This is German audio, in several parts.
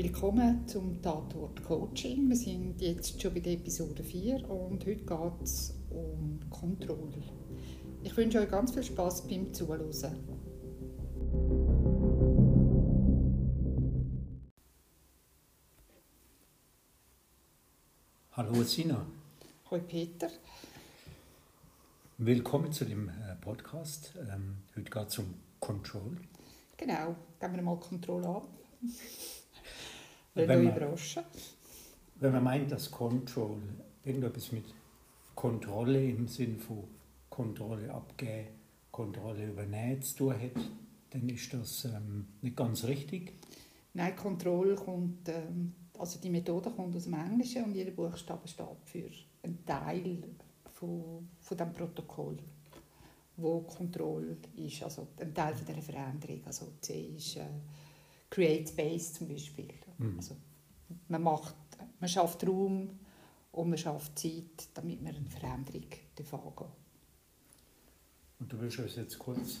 Willkommen zum Tatort Coaching. Wir sind jetzt schon bei der Episode 4 und heute geht es um Kontrolle. Ich wünsche euch ganz viel Spaß beim Zuhören. Hallo Sina. Hallo Peter. Willkommen zu dem äh, Podcast. Ähm, heute geht es um Control. Genau, geben wir mal Kontrolle ab. Wenn man-. Wenn man meint, dass Control irgendetwas mit Kontrolle im Sinn von Kontrolle abgeben, Kontrolle übernehmen zu tun hat, dann ist das ähm, nicht ganz richtig. Nein, Kontrolle kommt, ähm, also die Methode kommt aus dem Englischen und jeder Buchstabe steht für einen Teil von, von dem Protokoll, wo Kontrolle ist, also ein Teil von dieser Veränderung. Also C ist äh, Create Space zum Beispiel. Mhm. Also man macht, man schafft Raum und man schafft Zeit, damit man eine Veränderung angehen darf. Und du willst uns jetzt kurz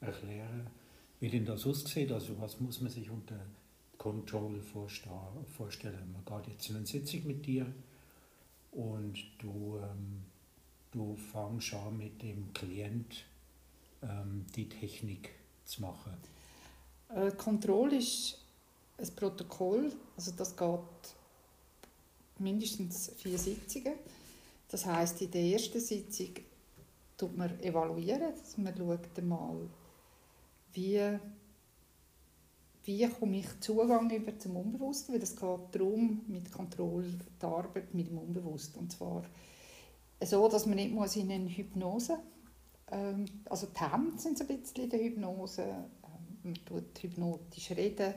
erklären, wie denn das aussieht. Also was muss man sich unter Control vorstellen? Man geht jetzt in eine Sitzung mit dir und du, ähm, du fängst an mit dem Klient ähm, die Technik zu machen. Äh, Kontrolle ist ein Protokoll, also das geht mindestens vier Sitzungen. Das heißt, in der ersten Sitzung tut man evaluieren, dass man schaut einmal, wie, wie komme ich Zugang über zum Unbewussten, weil es geht darum, mit Kontrolle die Arbeit mit dem Unbewussten. Und zwar so, dass man nicht muss in eine Hypnose ähm, also die Hände sind so ein bisschen in der Hypnose, ähm, man tut hypnotisch reden,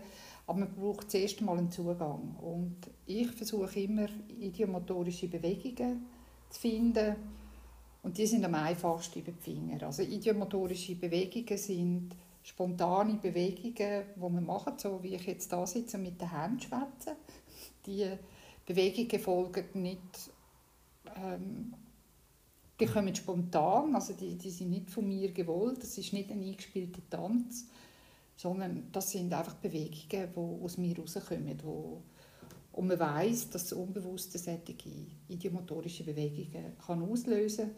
aber man braucht zuerst mal einen Zugang. Und ich versuche immer, idiomotorische Bewegungen zu finden und die sind am einfachsten über die Finger. Also idiomotorische Bewegungen sind spontane Bewegungen, die man macht, so wie ich jetzt da sitze und mit den Händen schwätze. Die Bewegungen folgen nicht ähm, die kommen spontan, also die, die sind nicht von mir gewollt, das ist nicht ein eingespielter Tanz, sondern das sind einfach Bewegungen, die aus mir rauskommen. Wo, und man weiß, dass das Unbewusste solche idiomotorische Bewegungen kann auslösen kann.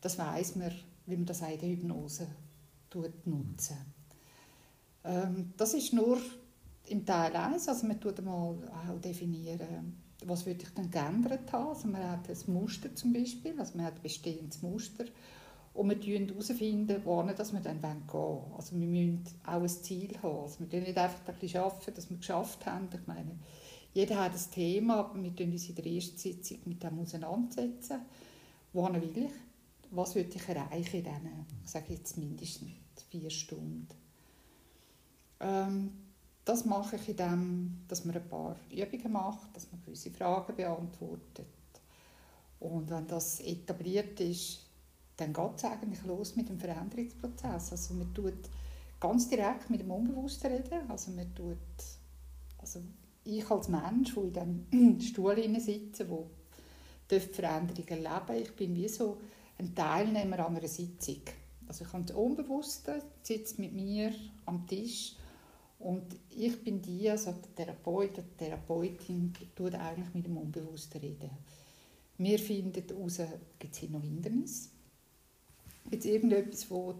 Das weiß man, wie man das auch in der Hypnose nutzen. Ähm, das ist nur im Teil 1, also man tut mal auch definieren, was würde ich denn geändert haben. Also man hat ein Muster zum Beispiel, also man hat ein bestehendes Muster und wir finden herausfinden, wohin dass wir dann gehen wollen. Also wir müssen auch ein Ziel haben. Also wir können nicht einfach ein bisschen arbeiten, dass wir geschafft haben. Ich meine, jeder hat ein Thema, aber wir setzen uns in der ersten Sitzung mit dem auseinandersetzen. Wohin will ich? Was würde ich erreichen in diesen, ich sage jetzt mindestens vier Stunden? Ähm, das mache ich, indem dass man ein paar Übungen macht, dass man gewisse Fragen beantwortet. Und wenn das etabliert ist, dann geht es eigentlich los mit dem Veränderungsprozess. Also man tut ganz direkt mit dem Unbewussten reden. Also man tut, also ich als Mensch, der in diesem Stuhl sitze, wo Veränderungen erleben ich bin wie so ein Teilnehmer an einer Sitzung. Also ich habe das Unbewusste, sitzt mit mir am Tisch und ich bin die, also der Therapeut, die Therapeutin, die tut eigentlich mit dem Unbewussten reden. Wir finden heraus, gibt es hier noch Hindernisse? Es irgendetwas, wo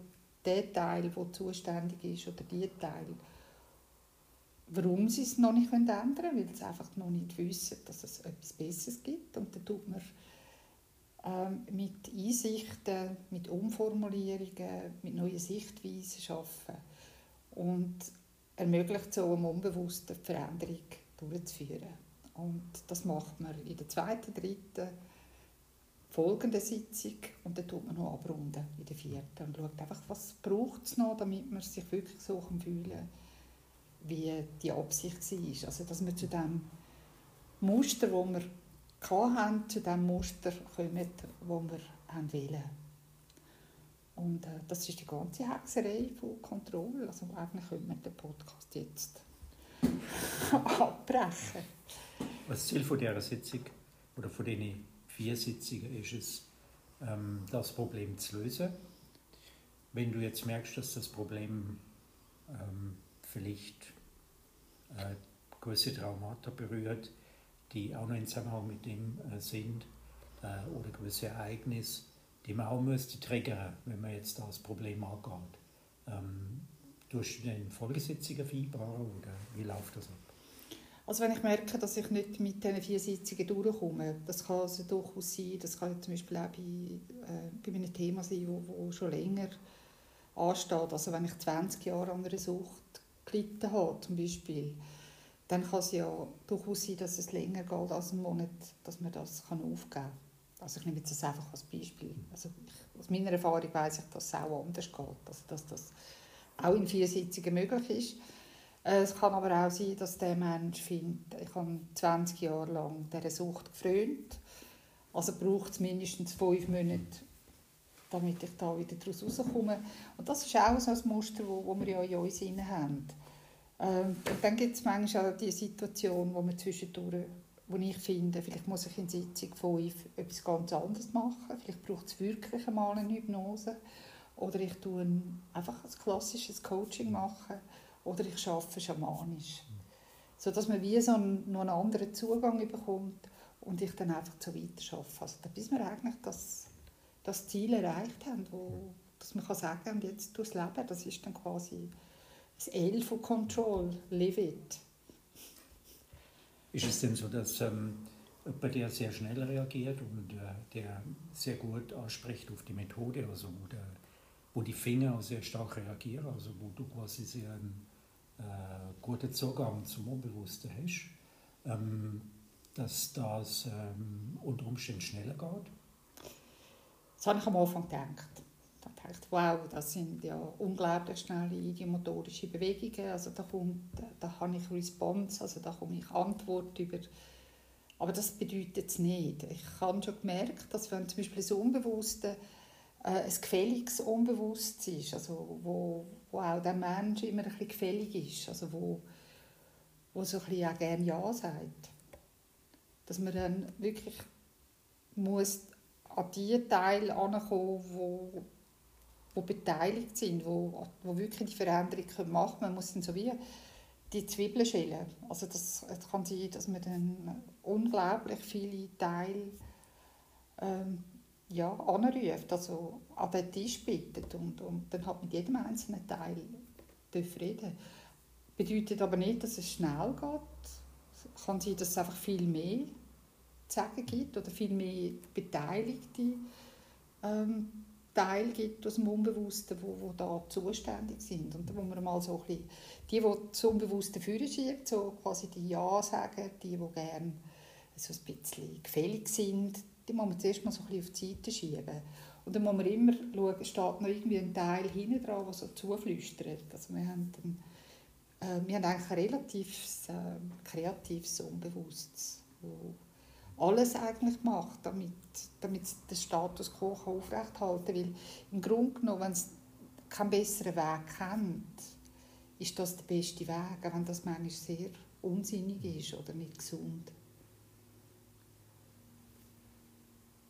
der Teil, der zuständig ist, oder die Teil, warum sie es noch nicht ändern können, weil sie einfach noch nicht wissen, dass es etwas Besseres gibt. Und dann tut man ähm, mit Einsichten, mit Umformulierungen, mit neuen Sichtweisen arbeiten. Und ermöglicht so einem Unbewussten die Veränderung durchzuführen. Und das macht man in der zweiten, dritten, folgenden Sitzung und dann tut man noch abrunden in der vierten und schaut einfach, was braucht es noch, damit man sich wirklich so fühlen wie die Absicht war. Also dass wir zu dem Muster, das wir hatten, zu dem Muster kommen, das wir haben wollen. Und äh, das ist die ganze Hexerei von Kontrolle. Also eigentlich könnte man den Podcast jetzt abbrechen. Das Ziel von dieser Sitzung oder von diesen vier Sitzungen ist es, ähm, das Problem zu lösen. Wenn du jetzt merkst, dass das Problem ähm, vielleicht äh, gewisse Traumata berührt, die auch noch in Zusammenhang mit dem äh, sind äh, oder gewisse Ereignisse, die man auch müsste triggern, wenn man jetzt das Problem angeht. Ähm, durch den Folgesitzungen vereinbaren oder wie läuft das ab? Also wenn ich merke, dass ich nicht mit diesen vier Sitzungen durchkomme, das kann also durchaus sein, das kann zum Beispiel auch bei, äh, bei einem Thema sein, wo, wo schon länger ansteht. Also wenn ich 20 Jahre an einer Sucht gelitten habe, zum Beispiel, dann kann es ja durchaus sein, dass es länger geht als einen Monat, dass man das kann aufgeben kann. Also ich nehme das einfach als Beispiel. Also ich, aus meiner Erfahrung weiß ich, dass es auch anders geht. Also dass das auch in vier Sitzungen möglich ist. Äh, es kann aber auch sein, dass der Mensch findet, ich habe 20 Jahre lang dieser Sucht gefrönt. Also braucht es mindestens fünf Monate, damit ich da wieder daraus rauskomme. Und das ist auch so ein Muster, wo wir ja in uns haben. Ähm, und dann gibt es manchmal auch die Situation, wo man zwischendurch, wo ich finde, vielleicht muss ich in Sitzung 5 etwas ganz anderes machen. Vielleicht braucht es wirklich einmal eine Hypnose. Oder ich tue einfach ein klassisches Coaching machen oder ich arbeite schamanisch. So dass man wie so einen, noch einen anderen Zugang bekommt und ich dann einfach so weiter arbeite. Also, bis wir eigentlich das, das Ziel erreicht haben, wo, dass man kann sagen und jetzt durchs Leben, das ist dann quasi das L von Control, live it. Ist es denn so, dass ähm, jemand, der sehr schnell reagiert und äh, der sehr gut anspricht auf die Methode, also wo, der, wo die Finger sehr stark reagieren, also wo du quasi sehr einen äh, guten Zugang zum Unbewussten hast, ähm, dass das ähm, unter Umständen schneller geht? Das habe ich am Anfang gedacht. Da dachte ich, wow, das sind ja unglaublich schnelle idiomotorische Bewegungen. Also da, kommt, da habe ich Response, also da komme ich Antwort über. Aber das bedeutet es nicht. Ich habe schon gemerkt, dass wenn zum Beispiel das Unbewusste ein gefälliges Unbewusstsein ist, also wo, wo auch der Mensch immer ein bisschen gefällig ist, also wo, wo so ein bisschen auch gerne Ja sagt. Dass man dann wirklich muss an die Teile ankommen, wo, wo beteiligt sind, wo, wo wirklich die Veränderung machen können. Man muss dann so wie die Zwiebeln schälen. Also das, es kann sein, dass man dann unglaublich viele Teile ähm, ja, anruft, also an den Tisch bittet und, und dann hat mit jedem einzelnen Teil reden. Bedeutet aber nicht, dass es schnell geht. Es kann sein, dass es einfach viel mehr zu sagen gibt oder viel mehr beteiligte ähm, Teile gibt aus dem Unbewussten, wo, wo da zuständig sind. Und wo man mal so ein bisschen, die, die das Unbewusste führen so quasi die Ja sagen, die, die gerne so ein bisschen gefällig sind, die muss man zuerst mal so ein bisschen auf die Seite schieben. Und dann muss man immer schauen, steht noch irgendwie ein Teil hinten dran, der so zuflüstert. Also wir haben, dann, äh, wir haben eigentlich ein relativ äh, kreatives Unbewusstes, wo alles eigentlich macht, damit, damit der Status quo aufrechterhalten kann. Weil im Grunde genommen, wenn es keinen besseren Weg kennt, ist das der beste Weg, auch wenn das manchmal sehr unsinnig ist oder nicht gesund.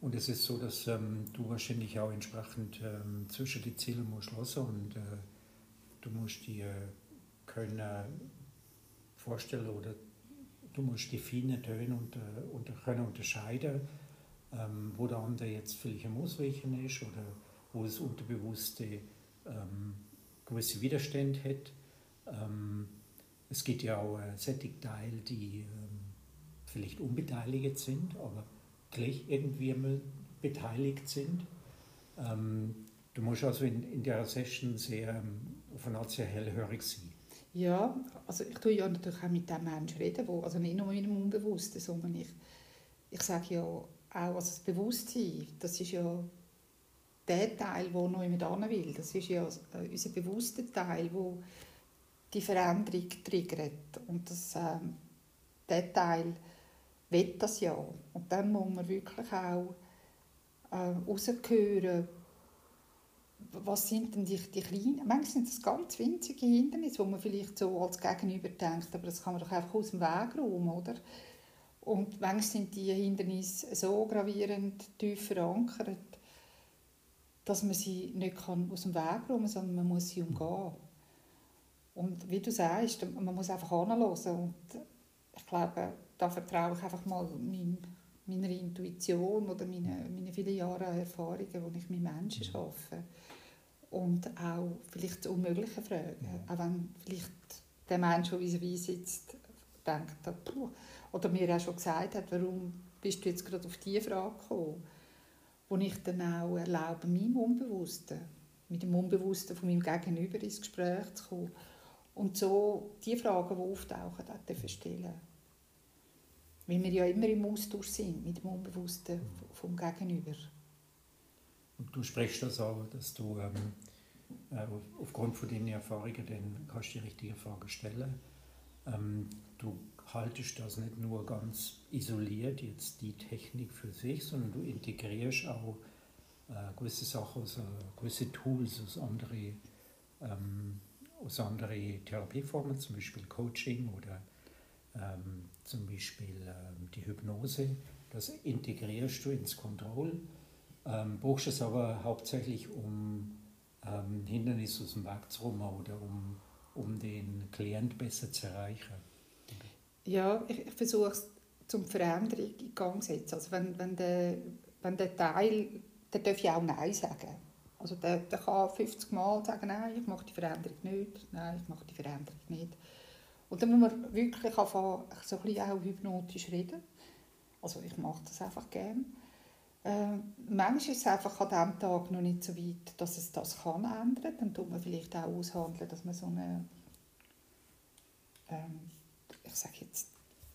Und es ist so, dass ähm, du wahrscheinlich auch entsprechend ähm, zwischen die Ziele musst lassen und äh, du musst dir können vorstellen oder du musst die feinen Töne unter, unter können unterscheiden, ähm, wo der andere jetzt vielleicht am Ausweichen ist oder wo das Unterbewusste ähm, gewisse Widerstände hat. Ähm, es gibt ja auch äh, Sättigteile, die ähm, vielleicht unbeteiligt sind, aber gleich irgendwie beteiligt sind. Ähm, du musst also in, in der Session sehr, ähm, auf eine Art sehr hellhörig sein. Ja, also ich tue ja natürlich auch mit dem Menschen reden, wo, also nicht nur mit dem Unbewussten, sondern ich, ich sage ja auch, also das Bewusstsein, das ist ja der Teil, der noch jemand hin will. Das ist ja äh, unser bewusster Teil, der die Veränderung triggert. Und das, ähm, der Teil, will das ja. Und dann muss man wirklich auch äh, raushören, was sind denn die, die kleinen, manchmal sind das ganz winzige Hindernisse, wo man vielleicht so als Gegenüber denkt, aber das kann man doch einfach aus dem Weg räumen, oder? Und manchmal sind die Hindernisse so gravierend tief verankert, dass man sie nicht kann aus dem Weg räumen kann, sondern man muss sie umgehen. Und wie du sagst, man muss einfach anhören und ich glaube, da vertraue ich einfach mal mein, meiner Intuition oder meine, meine vielen Jahre Erfahrungen, die ich mit Menschen mhm. arbeite. Und auch vielleicht das Unmögliche fragen. Ja. Auch wenn vielleicht der Mensch, der vis sitzt, denkt, oder mir auch schon gesagt hat, warum bist du jetzt gerade auf diese Frage gekommen? Wo ich dann auch erlaube, meinem Unbewussten, mit dem Unbewussten von meinem Gegenüber ins Gespräch zu kommen und so die Fragen, die auftauchen, auch stellen Weil wir ja immer im Austausch sind mit dem Unbewussten vom Gegenüber. Und du sprichst das auch, dass du ähm, äh, aufgrund von deinen Erfahrungen dann kannst du die richtige Frage stellen. Ähm, du haltest das nicht nur ganz isoliert, jetzt die Technik für sich, sondern du integrierst auch äh, gewisse Sachen, äh, gewisse Tools aus anderen ähm, aus anderen Therapieformen, zum Beispiel Coaching oder ähm, zum Beispiel ähm, die Hypnose. Das integrierst du ins Kontroll, ähm, brauchst es aber hauptsächlich, um ähm, Hindernisse aus dem Weg zu räumen oder um, um den Klient besser zu erreichen. Ja, ich, ich versuche es zum Veränderung in Gang zu setzen. Also wenn, wenn, der, wenn der Teil, der darf ja auch Nein sagen. Also der, der kann 50 Mal sagen, nein, ich mache die Veränderung nicht, nein, ich mache die Veränderung nicht. Und dann muss man wirklich anfangen, so ein bisschen auch hypnotisch reden. Also ich mache das einfach gerne. Äh, manchmal ist es einfach an diesem Tag noch nicht so weit, dass es das kann ändern. Dann tut man vielleicht auch aushandeln, dass man so eine, ähm, ich sage jetzt,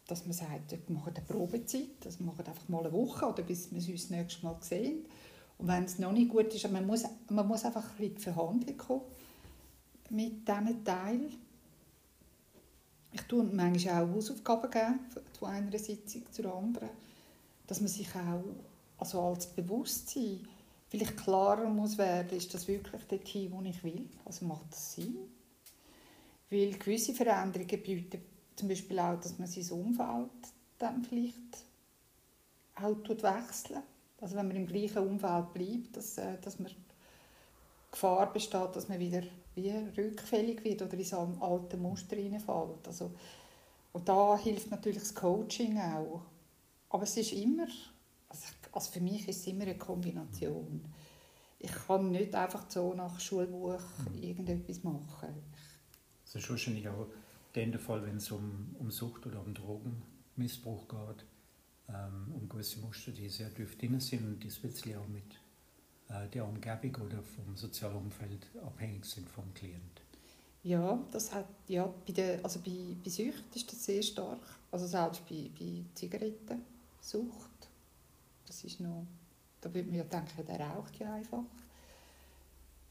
dass man sagt, wir machen eine Probezeit, dass wir machen einfach mal eine Woche oder bis wir uns das nächste Mal sehen. Und wenn es noch nicht gut ist, man muss, man muss einfach ein bisschen Verhandlung kommen mit diesen Teilen. Ich tue manchmal auch Hausaufgaben geben, von einer Sitzung zur anderen, dass man sich auch also als Bewusstsein vielleicht klarer muss werden, ist das wirklich Team, wo ich will? Also macht das Sinn? Weil gewisse Veränderungen bedeuten zum Beispiel auch, dass man sein Umfeld dann vielleicht auch wechseln also wenn man im gleichen Umfeld bleibt, dass, äh, dass man Gefahr besteht, dass man wieder wie rückfällig wird oder in so ein altes Muster hineinfällt. Also, und da hilft natürlich das Coaching auch. Aber es ist immer, also, also für mich ist es immer eine Kombination. Ich kann nicht einfach so nach Schulbuch mhm. irgendetwas machen. Das ist wahrscheinlich auch der Fall, wenn es um, um Sucht oder um Drogenmissbrauch geht ähm, um gewisse Muster, die sehr tief drin sind und die speziell auch mit der Umgebung oder vom sozialen Umfeld abhängig sind vom Klient. Ja, das hat, ja bei, der, also bei, bei Sucht ist das sehr stark. Also selbst bei, bei Zigarettensucht. Das ist noch, da würde man ja denken, der raucht ja einfach.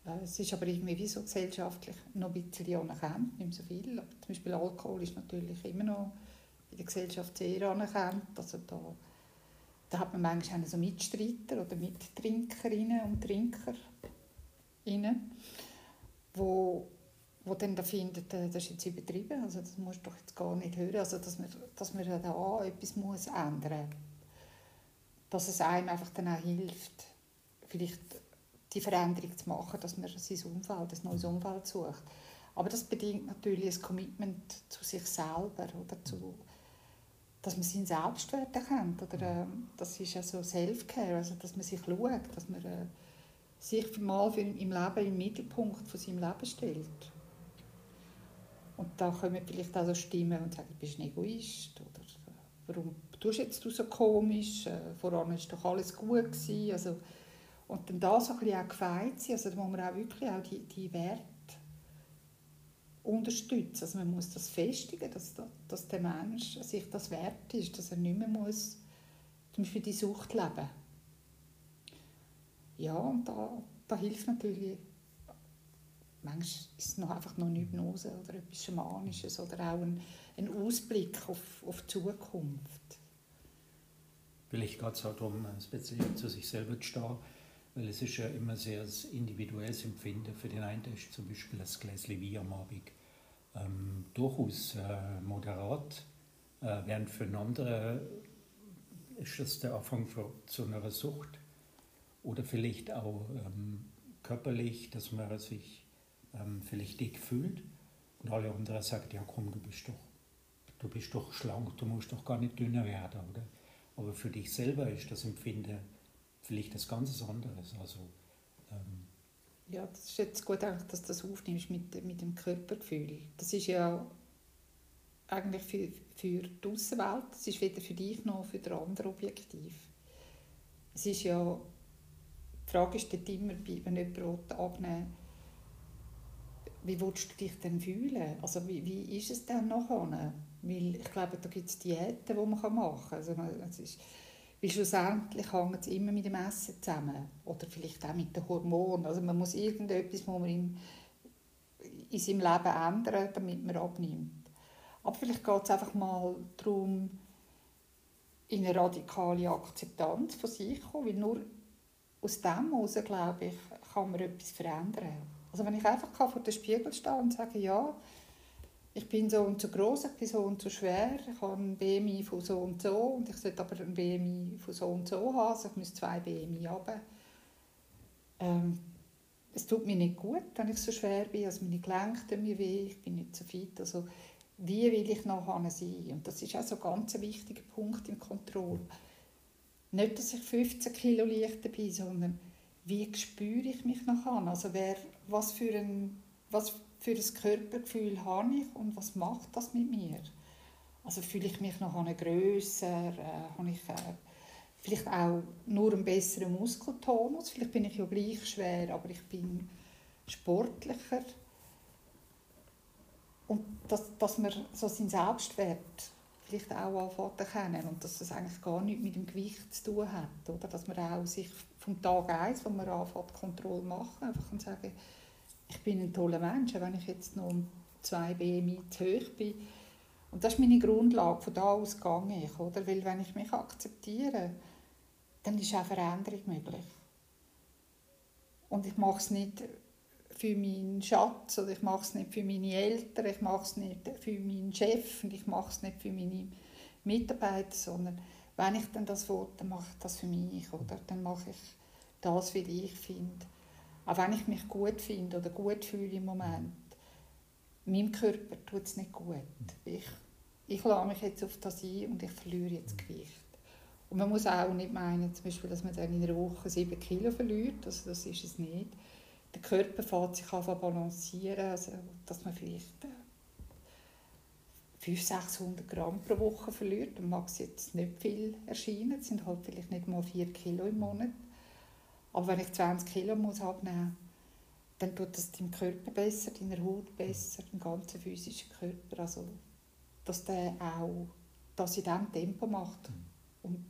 Äh, es ist aber irgendwie wie so gesellschaftlich noch ein bisschen anerkannt, nicht so viel. Aber zum Beispiel Alkohol ist natürlich immer noch in der Gesellschaft sehr anerkannt. Also da, da hat man manchmal auch so Mitstreiter oder Mittrinkerinnen und Trinker, wo, wo dann da finden, äh, das ist jetzt übertrieben, also das musst du doch jetzt gar nicht hören, also dass man, dass man da etwas muss ändern muss. Dass es einem einfach dann auch hilft, vielleicht die Veränderung zu machen, dass man sein Umfeld, ein neues Umfeld sucht. Aber das bedingt natürlich ein Commitment zu sich selber oder zu, dass man seinen Selbstwert erkennt. Oder, äh, das ist ja so Self-Care, also dass man sich schaut, dass man äh, sich mal für, im Leben im Mittelpunkt von seinem Leben stellt. Und da kommen vielleicht auch so Stimmen und sagen, du bist ein Egoist oder warum tust jetzt du so komisch, äh, voran war doch alles gut gewesen. Also, und dann da so ein bisschen auch gefeit sein, also da muss man auch wirklich auch die, die Werte unterstützen. Also man muss das festigen, dass, dass der Mensch sich das wert ist, dass er nicht mehr muss, zum Beispiel die Sucht leben Ja, und da, da hilft natürlich, manchmal ist es noch einfach noch eine Hypnose oder etwas Schamanisches oder auch ein, ein Ausblick auf, auf die Zukunft. Vielleicht geht es auch darum, speziell zu sich selber zu stehen, weil es ist ja immer sehr individuelles Empfinden. Für den einen ist zum Beispiel das Gläschen Wein am Abend ähm, durchaus äh, moderat, äh, während für einen anderen ist das der Anfang für, zu einer Sucht oder vielleicht auch ähm, körperlich, dass man sich ähm, vielleicht dick fühlt und alle anderen sagen, ja komm, du bist doch, du bist doch schlank, du musst doch gar nicht dünner werden, oder? Aber für dich selber ist das Empfinden vielleicht etwas ganz anderes. Also, ähm ja, das ist jetzt gut, dass du das aufnimmst mit, mit dem Körpergefühl. Das ist ja eigentlich für, für die Außenwelt, das ist weder für dich noch für den anderen objektiv. Es ist ja, die Frage ist dort immer, wenn jemand abnehmen wie willst du dich denn fühlen? Also wie, wie ist es denn nachher? Weil ich glaube, da gibt es Diäten, die man machen kann. Also es ist, weil schlussendlich hängt es immer mit dem Essen zusammen. Oder vielleicht auch mit den Hormonen. Also man muss irgendetwas muss man in, in seinem Leben ändern, damit man abnimmt. Aber vielleicht geht es einfach mal darum, in eine radikale Akzeptanz von sich zu kommen, weil nur aus dem heraus, glaube ich, kann man etwas verändern. Also wenn ich einfach vor dem Spiegel stehe und sage, ja, ich bin so und so groß, ich bin so und so schwer, ich habe ein BMI von so und so und ich sollte aber ein BMI von so und so haben, also ich muss zwei BMI haben. Ähm, es tut mir nicht gut, wenn ich so schwer bin, also meine Gelenke tun mir weh, ich bin nicht so fit, also wie will ich nachher sein? Und das ist auch so ein ganz wichtiger Punkt im Kontroll. Nicht, dass ich 15 Kilo leichter bin, sondern wie spüre ich mich nachher? Also wer, was für ein, was für ein Körpergefühl habe ich und was macht das mit mir? Also fühle ich mich noch grösser, äh, habe ich äh, vielleicht auch nur einen besseren Muskeltonus, vielleicht bin ich ja gleich schwer, aber ich bin sportlicher. Und dass, dass man so seinen Selbstwert vielleicht auch anfängt kennen und dass das eigentlich gar nichts mit dem Gewicht zu tun hat. Oder? Dass man auch sich vom Tag 1, wo man anfängt, Kontrolle machen, einfach kann sagen ich bin ein toller Mensch, wenn ich jetzt noch um zwei BMI zu hoch bin. Und das ist meine Grundlage, von da aus gehe ich. Oder? Weil wenn ich mich akzeptiere, dann ist auch Veränderung möglich. Und ich mache es nicht für meinen Schatz oder ich mache es nicht für meine Eltern, ich mache es nicht für meinen Chef und ich mache es nicht für meine Mitarbeiter, sondern wenn ich dann das will, dann mache ich das für mich. Oder? Dann mache ich das, wie ich finde. Auch wenn ich mich gut finde oder gut fühle im Moment, meinem Körper tut es nicht gut. Ich, ich lasse mich jetzt auf das ein und ich verliere jetzt Gewicht. Und man muss auch nicht meinen, zum Beispiel, dass man dann in einer Woche 7 Kilo verliert, also das ist es nicht. Der Körper fährt sich an balancieren, also dass man vielleicht 500, 600 Gramm pro Woche verliert. Dann mag es jetzt nicht viel erscheinen, es sind halt vielleicht nicht mal 4 Kilo im Monat. Aber wenn ich 20 Kilo muss abnehmen muss, dann tut das deinem Körper besser, deiner Haut besser, dem ganzen physischen Körper. Also, dass der auch das in diesem Tempo macht. Und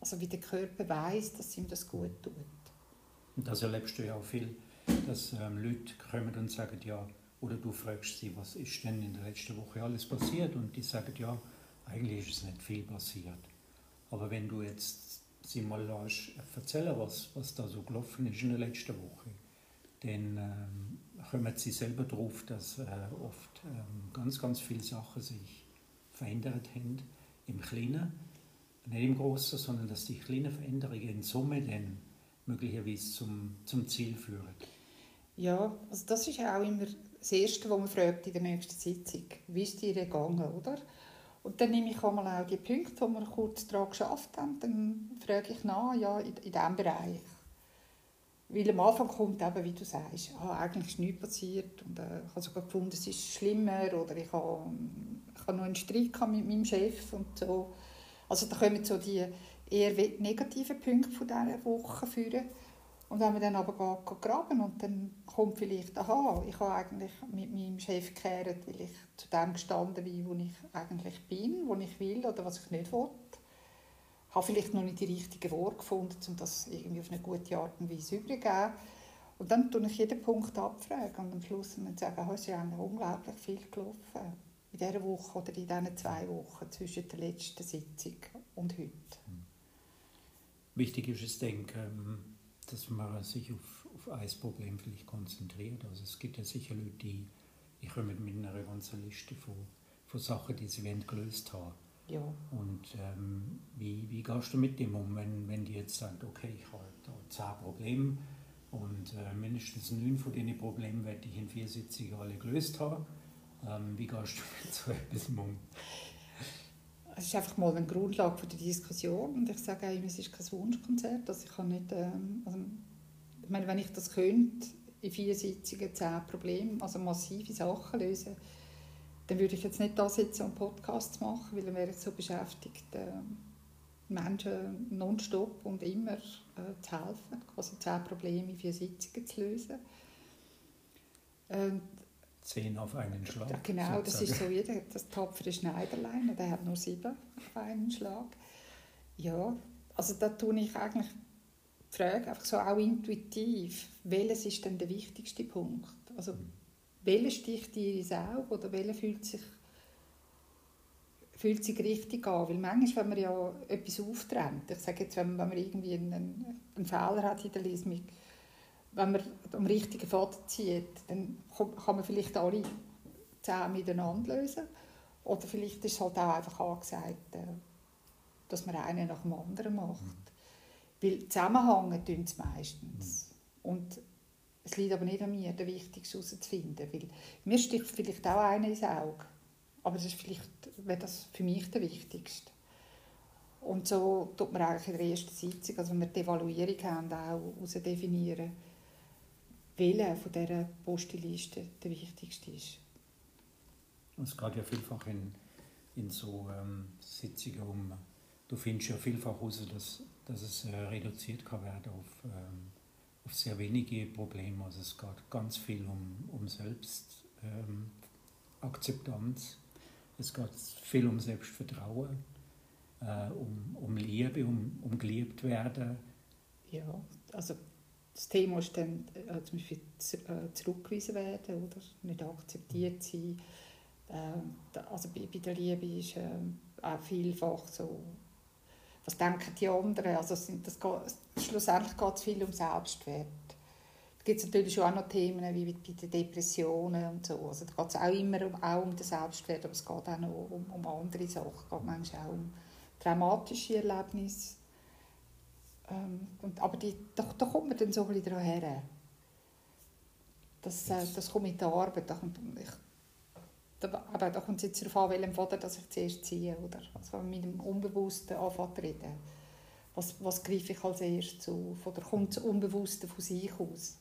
also wie der Körper weiß, dass ihm das gut tut. Und das erlebst du ja auch viel, dass ähm, Leute kommen und sagen, ja, oder du fragst sie, was ist denn in der letzten Woche alles passiert? Und die sagen, ja, eigentlich ist es nicht viel passiert. Aber wenn du jetzt sie mal erzählen was, was da so gelaufen ist in der letzten Woche, dann ähm, kommen sie selber darauf, dass äh, oft ähm, ganz, ganz viele Sachen sich verändert haben, im Kleinen, nicht im Großen, sondern dass die kleinen Veränderungen in Summe dann möglicherweise zum, zum Ziel führen. Ja, also das ist auch immer das Erste, was man fragt in der nächsten Sitzung. Wie ist dir gegangen, oder? Und dann nehme ich einmal auch die Punkte, wo wir kurz daran geschafft haben, dann frage ich nach, ja, in, in diesem Bereich. Weil am Anfang kommt eben, wie du sagst, ah, eigentlich ist nichts passiert und äh, ich habe sogar gefunden, es ist schlimmer oder ich habe, ich habe noch einen Streit mit meinem Chef und so. Also da kommen so die eher negativen Punkte von dieser Woche führen. Und wenn man dann aber geht, graben und dann kommt vielleicht, aha, ich habe eigentlich mit meinem Chef gekehrt, weil ich zu dem gestanden bin, wo ich eigentlich bin, wo ich will oder was ich nicht will. Ich habe vielleicht noch nicht die richtigen Worte gefunden, um das irgendwie auf eine gute Art und Weise überzugeben. Und dann tue ich jeden Punkt abfragen und am Schluss muss ich sagen, es ist ja unglaublich viel gelaufen. In dieser Woche oder in diesen zwei Wochen zwischen der letzten Sitzung und heute. Wichtig ist es, denke ähm, dass man sich auf, auf ein Problem vielleicht konzentriert. Also es gibt ja sicher Leute, die, die kommen mit einer ganzen Liste von, von Sachen, die sie gelöst haben. Ja. Und ähm, wie, wie gehst du mit dem um, wenn, wenn die jetzt sagen, okay, ich habe da zehn Probleme und äh, mindestens neun von diesen Problemen werde ich in vier Sitzungen alle gelöst haben. Ähm, wie gehst du mit so etwas um? Es ist einfach mal eine Grundlage für die Diskussion und ich sage auch immer, es ist kein Wunschkonzert, also ich kann nicht, ähm, also, ich meine, wenn ich das könnte, in vier Sitzungen zehn Probleme, also massive Sachen lösen, dann würde ich jetzt nicht da sitzen und Podcasts machen, weil dann wäre ich so beschäftigt, äh, Menschen nonstop und immer äh, zu helfen, quasi zehn Probleme in vier Sitzungen zu lösen. Und Zehn auf einen Schlag. Ja, genau, sozusagen. das ist so jeder, das tapfere Schneiderlein, der hat nur sieben auf einen Schlag. Ja, also da tue ich eigentlich die Frage einfach so auch intuitiv, welches ist denn der wichtigste Punkt? Also mhm. welcher sticht dir ins Auge oder welcher fühlt sich, fühlt sich richtig an? Weil manchmal, wenn man ja etwas auftrennt, ich sage jetzt, wenn man, wenn man irgendwie einen, einen Fehler hat in der Lesung, wenn man am richtigen Faden zieht, dann kann man vielleicht alle zehn miteinander lösen. Oder vielleicht ist es halt auch einfach angesagt, äh, dass man einen nach dem anderen macht. Mhm. Weil zusammenhängen tun sie meistens. Mhm. Und es liegt aber nicht an mir, den Wichtigsten herauszufinden. Weil mir sticht vielleicht auch einer ins Auge. Aber das ist vielleicht wäre das für mich der Wichtigste. Und so tut man eigentlich in der ersten Sitzung, also wenn wir die Evaluierung haben, auch herausdefinieren, welcher von dieser Posteliste der wichtigste ist. Es geht ja vielfach in, in so ähm, Sitzungen um, du findest ja vielfach heraus, dass, dass es äh, reduziert kann werden auf, ähm, auf sehr wenige Probleme. Also es geht ganz viel um, um Selbstakzeptanz, ähm, es geht viel um Selbstvertrauen, äh, um, um Liebe, um, um geliebt werden. Ja, also das Thema ist dann äh, zum Beispiel äh, zurückgewiesen werden oder nicht akzeptiert sein. Äh, also bei, bei, der Liebe ist äh, auch vielfach so, was denken die anderen? Also sind das geht, schlussendlich geht es viel um Selbstwert. Da gibt es natürlich auch noch Themen wie bei den Depressionen und so. Also da geht es auch immer um, auch um den Selbstwert, aber es geht auch noch um, um andere Sachen. Es geht manchmal auch um traumatische Erlebnisse ähm, und, aber die, da, da kommt man dann so ein bisschen her. Das, äh, das kommt mit der Arbeit. Da kommt, ich, da, aber da kommt es jetzt darauf an, welchem Vater dass ich zuerst ziehe. Oder? Also mit dem Unbewussten anfangen reden. Was, was greife ich als erstes auf? Oder kommt das Unbewusste von sich aus?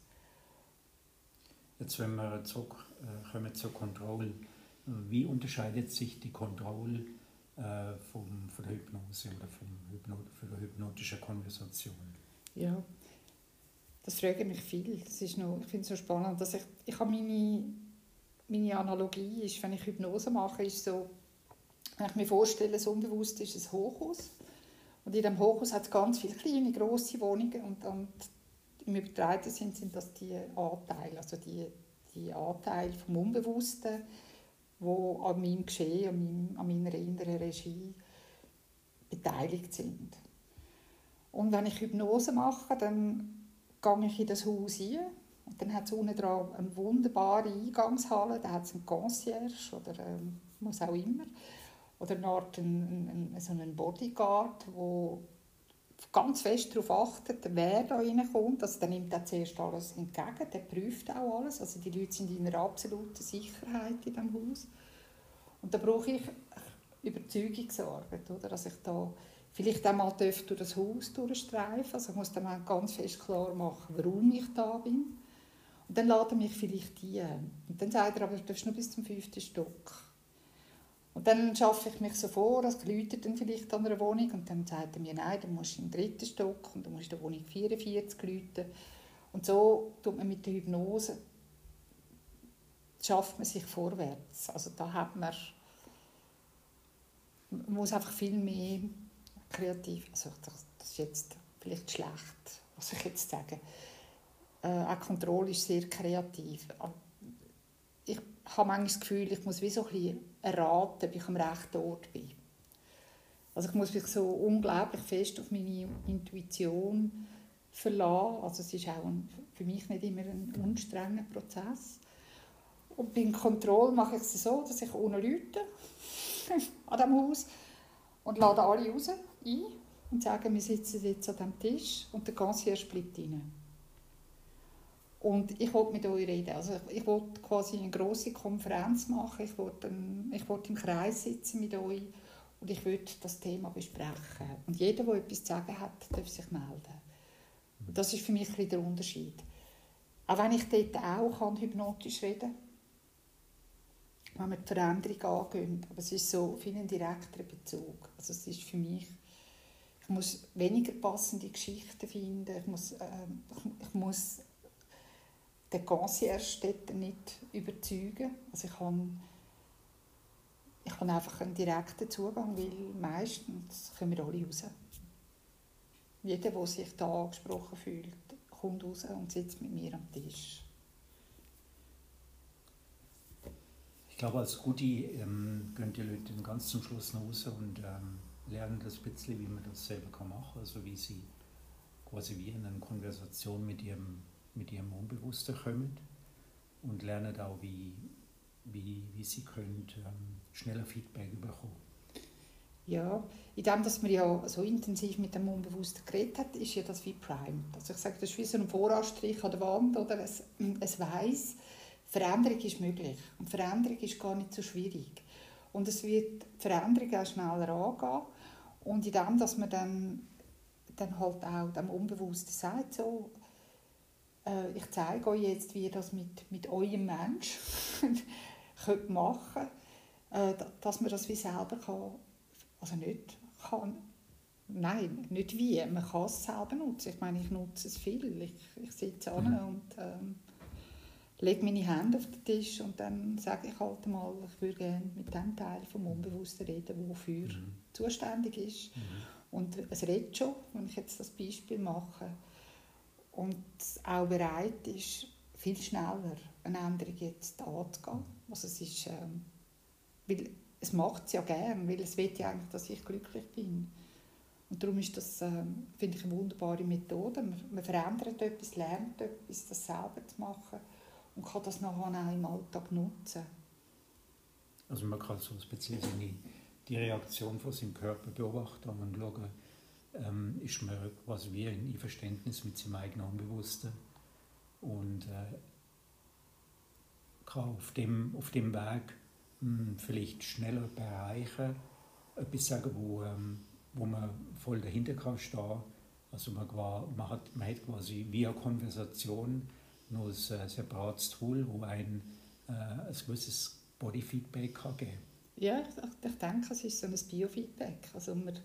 Jetzt, wenn wir zurückkommen äh, zur Kontrolle, wie unterscheidet sich die Kontrolle äh, vom, von der Hypnose oder vom Hypno, von der hypnotischen Konversation? Ja, das frage mich viel. Das ist noch, ich finde es so spannend, dass ich, ich habe meine, meine Analogie ist, wenn ich Hypnose mache, ist so, wenn ich mir vorstelle, das Unbewusste ist ein Hochhaus und in diesem Hochhaus hat es ganz viele kleine, grosse Wohnungen und, und im Übertreiten sind, sind das die Anteile, also die, die Anteile vom Unbewussten, die an meinem Geschehen, an, meinem, an meiner inneren Regie beteiligt sind. Und wenn ich Hypnose mache, dann gehe ich in das Haus rein und dann hat es unten dran eine wunderbare Eingangshalle, da hat es einen Concierge oder ähm, was auch immer. Oder eine Art einen, einen, so einen Bodyguard, der ganz fest darauf achtet, wer da reinkommt. Also der nimmt auch zuerst alles entgegen, der prüft auch alles. Also die Leute sind in einer absoluten Sicherheit in diesem Haus. Und da brauche ich Überzeugungsarbeit, oder? dass ich da vielleicht einmal durch das Haus durchstreifen Also ich muss dann ganz fest klar machen, warum ich da bin. Und dann laden mich vielleicht ein. Und dann sagt er, aber du darfst nur bis zum fünften Stock. Und dann schaffe ich mich so vor, als läutet dann vielleicht an einer Wohnung und dann sagt er mir, nein, du musst im dritten Stock und du musst in der Wohnung 44 läuten. Und so tut man mit der Hypnose, schafft man sich vorwärts. Also da hat man, man muss einfach viel mehr kreativ, also das, das ist jetzt vielleicht schlecht, was ich jetzt sage. Äh, auch Kontrolle ist sehr kreativ ich habe manchmal das Gefühl, ich muss wie so ein bisschen erraten, ob ich am rechten Ort bin. Also ich muss mich so unglaublich fest auf meine Intuition verlassen. Also es ist auch ein, für mich nicht immer ein unstrenger Prozess. Und beim Kontroll mache ich es so, dass ich ohne Leute an dem Haus und lade alle raus ein und sage, wir sitzen jetzt an dem Tisch und der Concierge bleibt drinnen. Und ich wollte mit euch reden. Also ich wollte quasi eine große Konferenz machen. Ich wollte, ich wollte im Kreis sitzen mit euch und ich würde das Thema besprechen. Und jeder, der etwas zu sagen hat, darf sich melden. Und das ist für mich ein der Unterschied. Auch wenn ich dort auch kann, hypnotisch reden kann, wenn wir die Veränderung angehen, aber es ist so viel ein direkter Bezug. Also es ist für mich, ich muss weniger passende Geschichten finden, ich muss, äh, ich, ich muss den Concierge nicht überzeugen. Also ich kann ich habe einfach einen direkten Zugang, weil meistens kommen wir alle raus. Jeder, der sich da angesprochen fühlt, kommt raus und sitzt mit mir am Tisch. Ich glaube, als Gudi ähm, gehen die Leute ganz zum Schluss nach Hause und ähm, lernen das ein bisschen, wie man das selber machen kann. Also wie sie quasi wie in einer Konversation mit ihrem, mit ihrem Unbewussten kommen und lernen auch, wie, wie, wie sie können, ähm, schneller Feedback bekommen. Ja, in dem, dass man ja so intensiv mit dem Unbewussten geredet hat, ist ja das wie Prime. Also ich sage, das ist wie so ein Voranstrich an der Wand, oder? Es, es weiss, Veränderung ist möglich. Und Veränderung ist gar nicht so schwierig. Und es wird Veränderung auch schneller angehen. Und in dem, dass man dann, dann halt auch dem Unbewussten sagt, so, äh, ich zeige euch jetzt, wie ihr das mit, mit eurem Mensch könnt machen könnt, äh, dass man das wie selber kann, also nicht kann, nein, nicht wie, man kann es selber nutzen. Ich meine, ich nutze es viel. Ich, ich sitze mhm. und ähm, lege meine Hände auf den Tisch und dann sage ich halt mal, ich würde gerne mit dem Teil vom Unbewussten reden, wofür mhm. zuständig ist. Mhm. Und es redet schon, wenn ich jetzt das Beispiel mache. Und auch bereit ist, viel schneller eine Änderung jetzt anzugehen. Also es ist, ähm, weil es macht es ja gern, weil es will ja eigentlich, dass ich glücklich bin. Und darum ist das, ähm, finde ich, eine wunderbare Methode. Man, man, verändert etwas, lernt etwas, das selber zu machen und kann das nachher auch im Alltag nutzen. Also man kann so seine, die Reaktion von seinem Körper beobachten und schauen, ähm, ist man quasi wie ein Verständnis mit seinem eigenen Unbewussten und äh, kann auf dem, auf dem Weg mh, hm, vielleicht schneller erreichen, etwas sagen, wo, ähm, wo man voll dahinter kann stehen. Also man, man, hat, man hat quasi via Konversation noch ein äh, separates Tool, wo ein, äh, ein gewisses Bodyfeedback kann geben Ja, ich, ich denke, es ist so ein Biofeedback. Also man,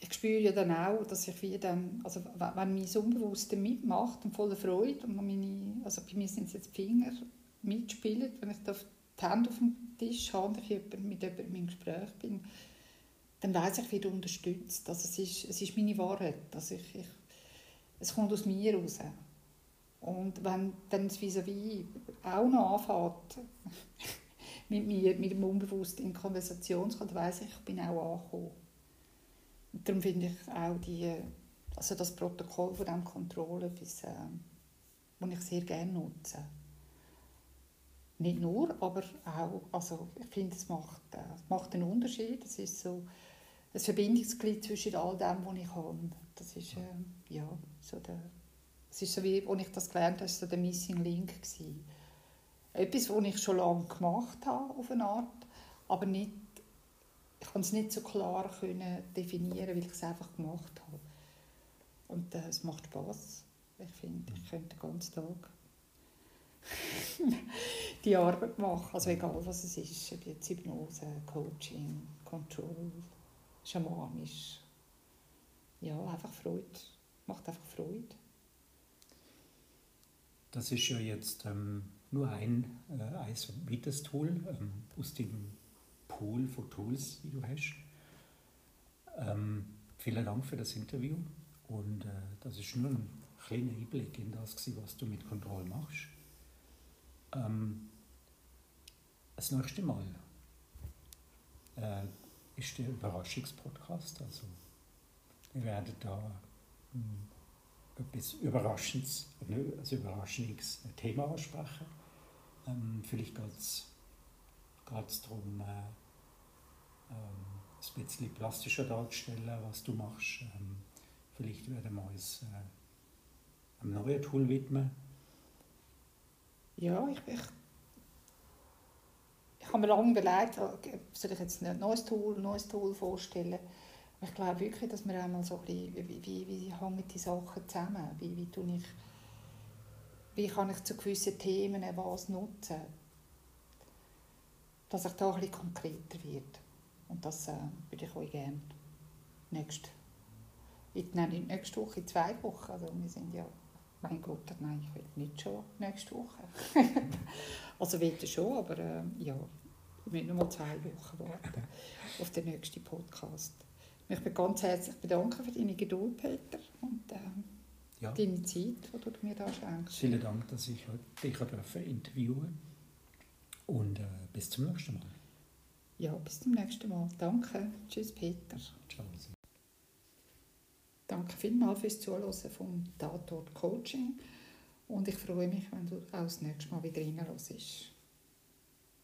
ich spüre ja dann auch, dass ich wie dann, also wenn mein Unbewusste mitmacht und voller Freude und meine, also bei mir sind es jetzt die Finger, mitspielen, wenn ich da die Hände auf dem Tisch habe und ich mit jemandem im Gespräch bin, dann weiß ich, wie du unterstützt. Also es, ist, es ist meine Wahrheit. Also ich, ich, es kommt aus mir raus. Und wenn dann das vis-à-vis auch noch anfängt, mit mir, mit dem Unbewussten in Konversation zu kommen, dann weiss ich, ich bin auch angekommen. Darum finde ich auch die, also das Protokoll von diesem Kontrolle äh, das ich sehr gerne nutze. Nicht nur, aber auch, also ich finde, es macht, äh, macht einen Unterschied. Es ist so ein Verbindungsglied zwischen all dem, was ich habe. Das ist, äh, ja, so der, es ist so wie, als ich das gelernt habe, so der Missing Link gewesen. Etwas, was ich schon lange gemacht habe, auf eine Art, aber nicht, ich konnte es nicht so klar können definieren, weil ich es einfach gemacht habe. Und äh, es macht Spaß. Ich finde, ich könnte den ganzen Tag die Arbeit machen. Also egal, was es ist. Ob jetzt Hypnose, Coaching, Control, Schamanisch. Ja, einfach Freude. Macht einfach Freude. Das ist ja jetzt ähm, nur ein, äh, ein weiteres Tool ähm, aus dem Pool von Tools, die du hast. Ähm, vielen Dank für das Interview. Und äh, das ist nur ein kleiner Einblick in das, was du mit Control machst. Ähm, das nächste Mal äh, ist der Überraschungspodcast. Also, wir werden da hm, etwas Überraschendes, ein also überraschendes Thema ansprechen. Ähm, vielleicht geht es darum, äh, ein bisschen plastischer darzustellen, was du machst. Ähm, vielleicht werden wir uns äh, einem neuen Tool widmen ja, ich, ich, ich habe mir lange überlegt, soll ich jetzt ein neues Tool, neues Tool vorstellen. Aber ich glaube wirklich, dass wir einmal so ein bisschen, wie, wie, wie hängen die Sachen zusammen? Wie, wie, tue ich, wie kann ich zu gewissen Themen was nutzen? Dass ich da ein bisschen konkreter wird. Und das äh, würde ich euch gerne nächste, nein, nicht nächste Woche, in zwei Wochen. Also wir sind ja mein Gott, nein, ich will nicht schon nächste Woche. also will schon, aber äh, ja, ich will nur mal zwei Wochen warten auf den nächsten Podcast. Ich möchte mich ganz herzlich bedanken für deine Geduld, Peter, und äh, ja. deine Zeit, die du mir da schenkst. Vielen Dank, dass ich dich interviewen und äh, bis zum nächsten Mal. Ja, bis zum nächsten Mal. Danke. Tschüss, Peter. Ciao. Danke vielmals fürs Zuhören vom Tatort Coaching und ich freue mich, wenn du auch das nächste Mal wieder reinhörst.